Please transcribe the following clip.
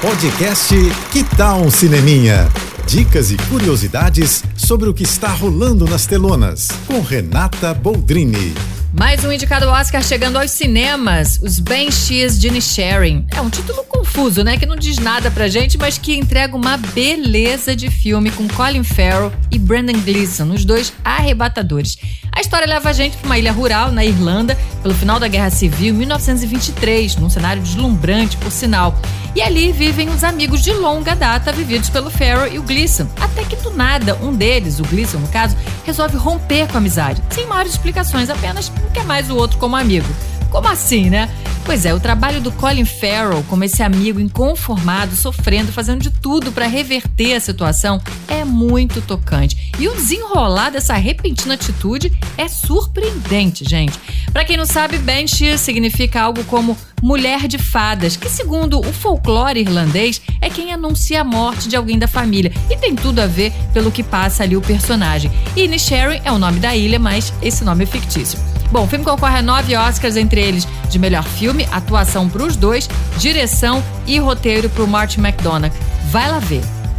Podcast Que Tal um Cineminha? Dicas e curiosidades sobre o que está rolando nas telonas, com Renata Boldrini. Mais um indicado Oscar chegando aos cinemas, Os Banshees de Sharing. É um título confuso, né? Que não diz nada pra gente, mas que entrega uma beleza de filme com Colin Farrell e Brandon Gleeson, os dois arrebatadores. A história leva a gente para uma ilha rural na Irlanda, pelo final da Guerra Civil, em 1923, num cenário deslumbrante, por sinal. E ali vivem os amigos de longa data vividos pelo Farrell e o Gleason. Até que do nada, um deles, o Gleason no caso, resolve romper com a amizade, sem maiores explicações, apenas não quer mais o outro como amigo. Como assim, né? Pois é, o trabalho do Colin Farrell como esse amigo inconformado, sofrendo, fazendo de tudo para reverter a situação é muito tocante. E o desenrolar dessa repentina atitude é surpreendente, gente. Para quem não sabe, Banshee significa algo como mulher de fadas, que segundo o folclore irlandês é quem anuncia a morte de alguém da família e tem tudo a ver pelo que passa ali o personagem. E Inisherin é o nome da ilha, mas esse nome é fictício. Bom, o filme concorre a nove Oscars, entre eles de melhor filme, atuação para os dois, direção e roteiro para o Martin McDonagh. Vai lá ver.